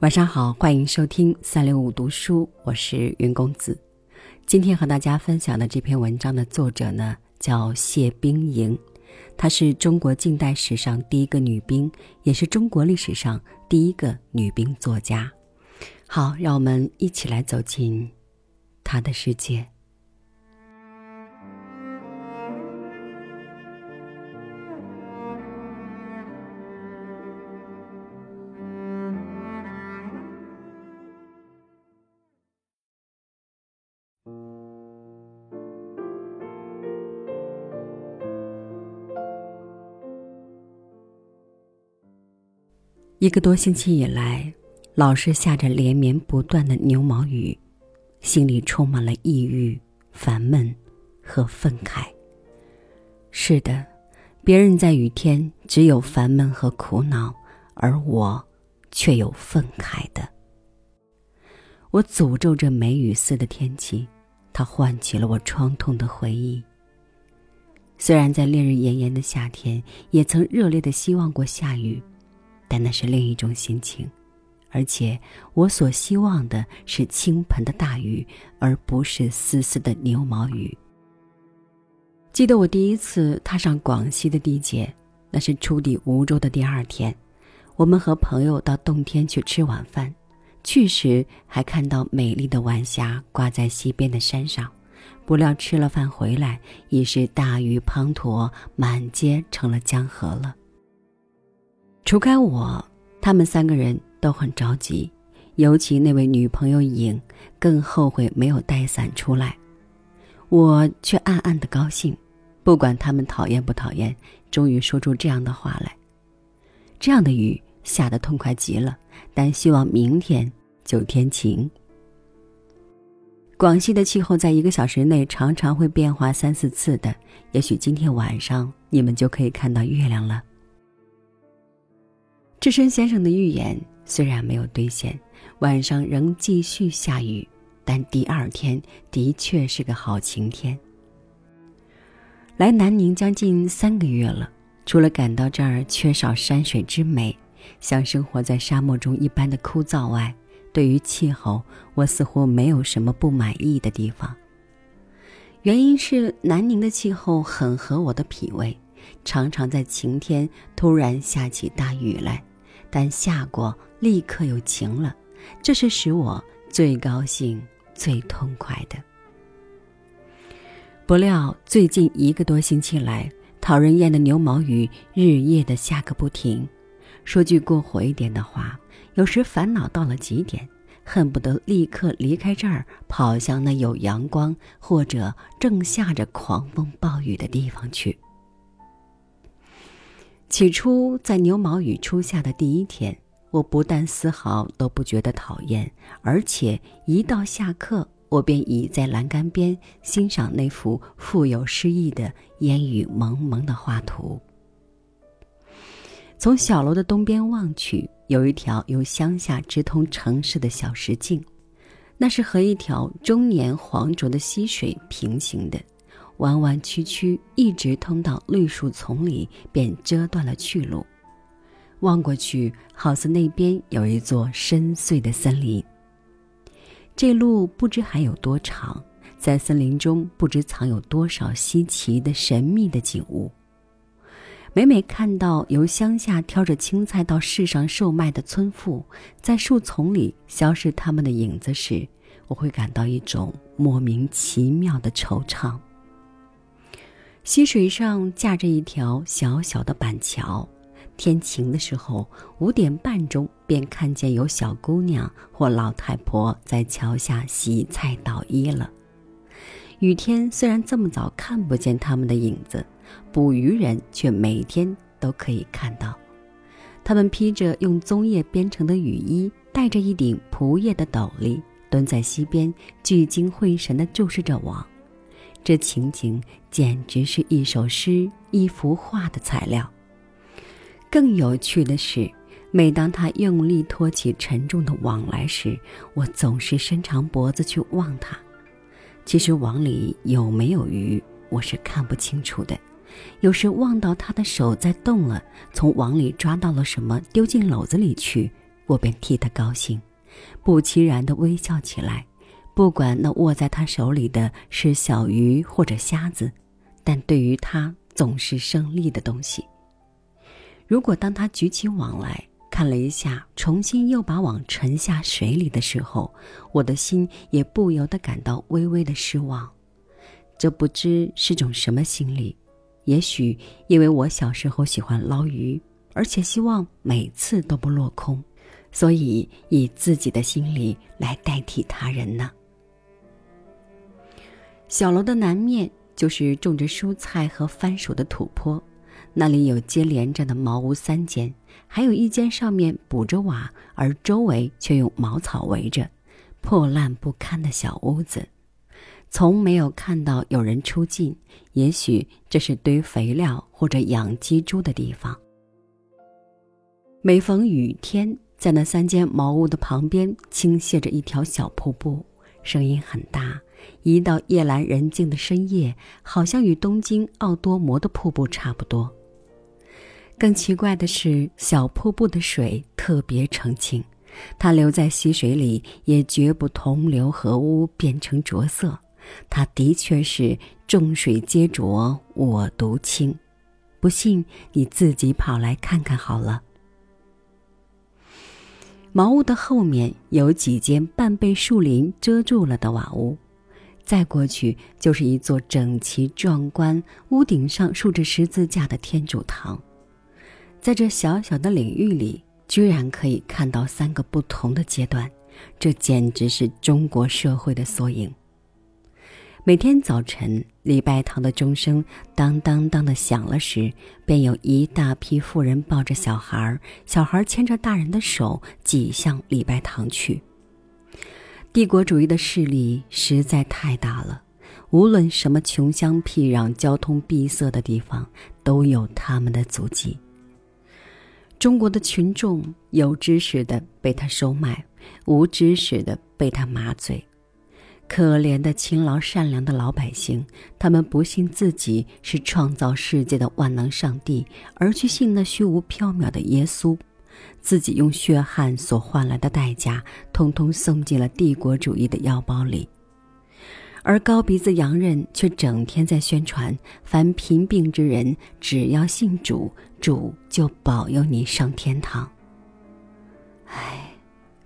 晚上好，欢迎收听三六五读书，我是云公子。今天和大家分享的这篇文章的作者呢，叫谢冰莹，她是中国近代史上第一个女兵，也是中国历史上第一个女兵作家。好，让我们一起来走进她的世界。一个多星期以来，老是下着连绵不断的牛毛雨，心里充满了抑郁、烦闷和愤慨。是的，别人在雨天只有烦闷和苦恼，而我却有愤慨的。我诅咒这梅雨似的天气，它唤起了我创痛的回忆。虽然在烈日炎炎的夏天，也曾热烈的希望过下雨。但那是另一种心情，而且我所希望的是倾盆的大雨，而不是丝丝的牛毛雨。记得我第一次踏上广西的地界，那是出抵梧州的第二天，我们和朋友到洞天去吃晚饭，去时还看到美丽的晚霞挂在西边的山上，不料吃了饭回来，已是大雨滂沱，满街成了江河了。除开我，他们三个人都很着急，尤其那位女朋友颖更后悔没有带伞出来。我却暗暗的高兴，不管他们讨厌不讨厌，终于说出这样的话来。这样的雨下得痛快极了，但希望明天就天晴。广西的气候在一个小时内常常会变化三四次的，也许今天晚上你们就可以看到月亮了。智深先生的预言虽然没有兑现，晚上仍继续下雨，但第二天的确是个好晴天。来南宁将近三个月了，除了感到这儿缺少山水之美，像生活在沙漠中一般的枯燥外，对于气候，我似乎没有什么不满意的地方。原因是南宁的气候很合我的脾胃，常常在晴天突然下起大雨来。但下过，立刻又晴了，这是使我最高兴、最痛快的。不料最近一个多星期来，讨人厌的牛毛雨日夜的下个不停。说句过火一点的话，有时烦恼到了极点，恨不得立刻离开这儿，跑向那有阳光或者正下着狂风暴雨的地方去。起初，在牛毛雨初夏的第一天，我不但丝毫都不觉得讨厌，而且一到下课，我便倚在栏杆边欣赏那幅富有诗意的烟雨蒙蒙的画图。从小楼的东边望去，有一条由乡下直通城市的小石径，那是和一条终年黄浊的溪水平行的。弯弯曲曲，一直通到绿树丛里，便遮断了去路。望过去，好似那边有一座深邃的森林。这路不知还有多长，在森林中不知藏有多少稀奇的神秘的景物。每每看到由乡下挑着青菜到市上售卖的村妇，在树丛里消失他们的影子时，我会感到一种莫名其妙的惆怅。溪水上架着一条小小的板桥，天晴的时候，五点半钟便看见有小姑娘或老太婆在桥下洗菜捣衣了。雨天虽然这么早看不见他们的影子，捕鱼人却每天都可以看到。他们披着用棕叶编成的雨衣，戴着一顶蒲叶的斗笠，蹲在溪边，聚精会神地注视着网。这情景简直是一首诗、一幅画的材料。更有趣的是，每当他用力托起沉重的网来时，我总是伸长脖子去望他。其实网里有没有鱼，我是看不清楚的。有时望到他的手在动了，从网里抓到了什么，丢进篓子里去，我便替他高兴，不其然的微笑起来。不管那握在他手里的是小鱼或者虾子，但对于他总是胜利的东西。如果当他举起网来看了一下，重新又把网沉下水里的时候，我的心也不由得感到微微的失望。这不知是种什么心理？也许因为我小时候喜欢捞鱼，而且希望每次都不落空，所以以自己的心理来代替他人呢。小楼的南面就是种着蔬菜和番薯的土坡，那里有接连着的茅屋三间，还有一间上面补着瓦，而周围却用茅草围着，破烂不堪的小屋子。从没有看到有人出进，也许这是堆肥料或者养鸡猪的地方。每逢雨天，在那三间茅屋的旁边倾泻着一条小瀑布，声音很大。一到夜阑人静的深夜，好像与东京奥多摩的瀑布差不多。更奇怪的是，小瀑布的水特别澄清，它流在溪水里也绝不同流合污变成浊色。它的确是众水皆浊我独清。不信你自己跑来看看好了。茅屋的后面有几间半被树林遮住了的瓦屋。再过去就是一座整齐壮观、屋顶上竖着十字架的天主堂，在这小小的领域里，居然可以看到三个不同的阶段，这简直是中国社会的缩影。每天早晨，礼拜堂的钟声当当当的响了时，便有一大批妇人抱着小孩，小孩牵着大人的手挤向礼拜堂去。帝国主义的势力实在太大了，无论什么穷乡僻壤、交通闭塞的地方，都有他们的足迹。中国的群众有知识的被他收买，无知识的被他麻醉。可怜的勤劳善良的老百姓，他们不信自己是创造世界的万能上帝，而去信那虚无缥缈的耶稣。自己用血汗所换来的代价，通通送进了帝国主义的腰包里，而高鼻子洋人却整天在宣传：凡贫病之人，只要信主，主就保佑你上天堂。唉，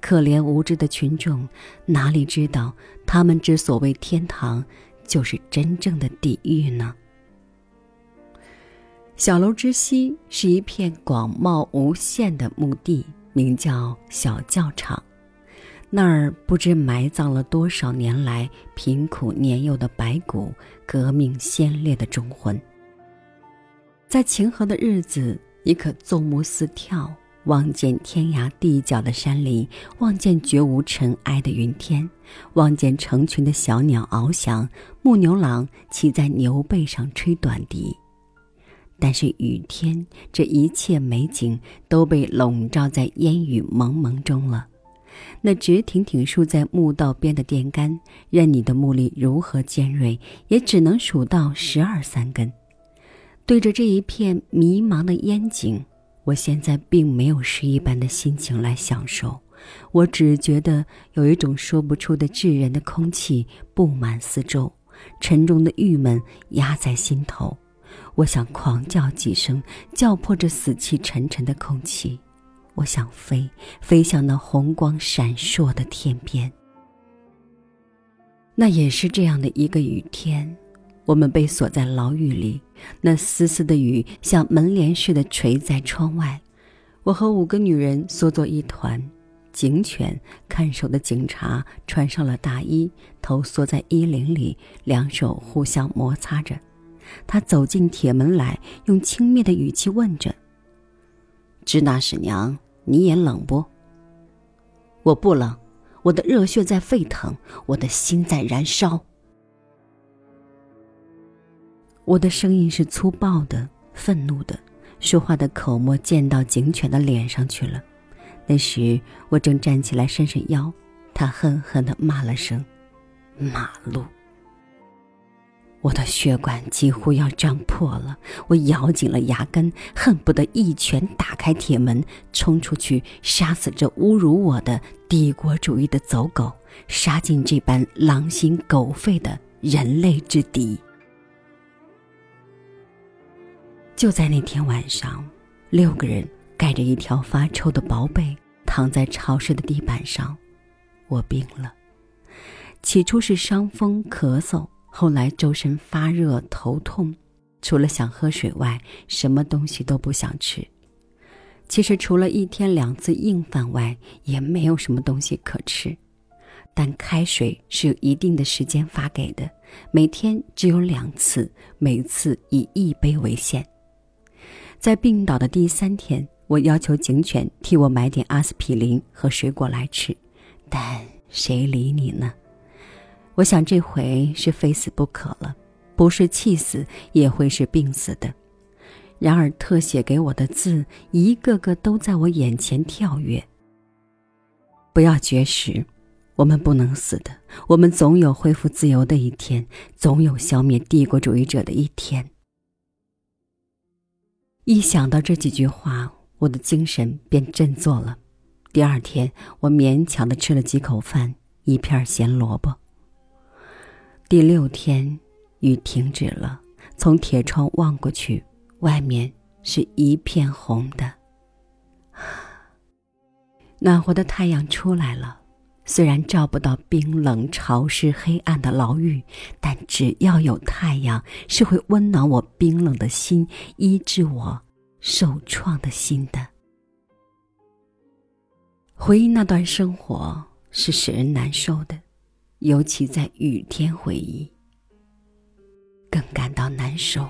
可怜无知的群众，哪里知道他们之所谓天堂，就是真正的地狱呢？小楼之西是一片广袤无限的墓地，名叫小教场。那儿不知埋葬了多少年来贫苦年幼的白骨、革命先烈的忠魂。在晴和的日子，你可纵目四眺，望见天涯地角的山林，望见绝无尘埃的云天，望见成群的小鸟翱翔，牧牛郎骑在牛背上吹短笛。但是雨天，这一切美景都被笼罩在烟雨蒙蒙中了。那直挺挺竖在墓道边的电杆，任你的目力如何尖锐，也只能数到十二三根。对着这一片迷茫的烟景，我现在并没有诗一般的心情来享受，我只觉得有一种说不出的炙人的空气布满四周，沉重的郁闷压在心头。我想狂叫几声，叫破这死气沉沉的空气。我想飞，飞向那红光闪烁的天边。那也是这样的一个雨天，我们被锁在牢狱里，那丝丝的雨像门帘似的垂在窗外。我和五个女人缩作一团，警犬看守的警察穿上了大衣，头缩在衣领里，两手互相摩擦着。他走进铁门来，用轻蔑的语气问着：“支那使娘，你也冷不？”“我不冷，我的热血在沸腾，我的心在燃烧。”我的声音是粗暴的、愤怒的，说话的口沫溅到警犬的脸上去了。那时我正站起来伸伸腰，他恨恨的骂了声：“马路。”我的血管几乎要胀破了，我咬紧了牙根，恨不得一拳打开铁门，冲出去杀死这侮辱我的帝国主义的走狗，杀尽这般狼心狗肺的人类之敌。就在那天晚上，六个人盖着一条发臭的薄被，躺在潮湿的地板上，我病了。起初是伤风咳嗽。后来周身发热、头痛，除了想喝水外，什么东西都不想吃。其实除了一天两次硬饭外，也没有什么东西可吃。但开水是有一定的时间发给的，每天只有两次，每次以一杯为限。在病倒的第三天，我要求警犬替我买点阿司匹林和水果来吃，但谁理你呢？我想这回是非死不可了，不是气死也会是病死的。然而特写给我的字一个个都在我眼前跳跃。不要绝食，我们不能死的，我们总有恢复自由的一天，总有消灭帝国主义者的一天。一想到这几句话，我的精神便振作了。第二天，我勉强的吃了几口饭，一片咸萝卜。第六天，雨停止了。从铁窗望过去，外面是一片红的。暖和的太阳出来了，虽然照不到冰冷、潮湿、黑暗的牢狱，但只要有太阳，是会温暖我冰冷的心，医治我受创的心的。回忆那段生活，是使人难受的。尤其在雨天回忆，更感到难受。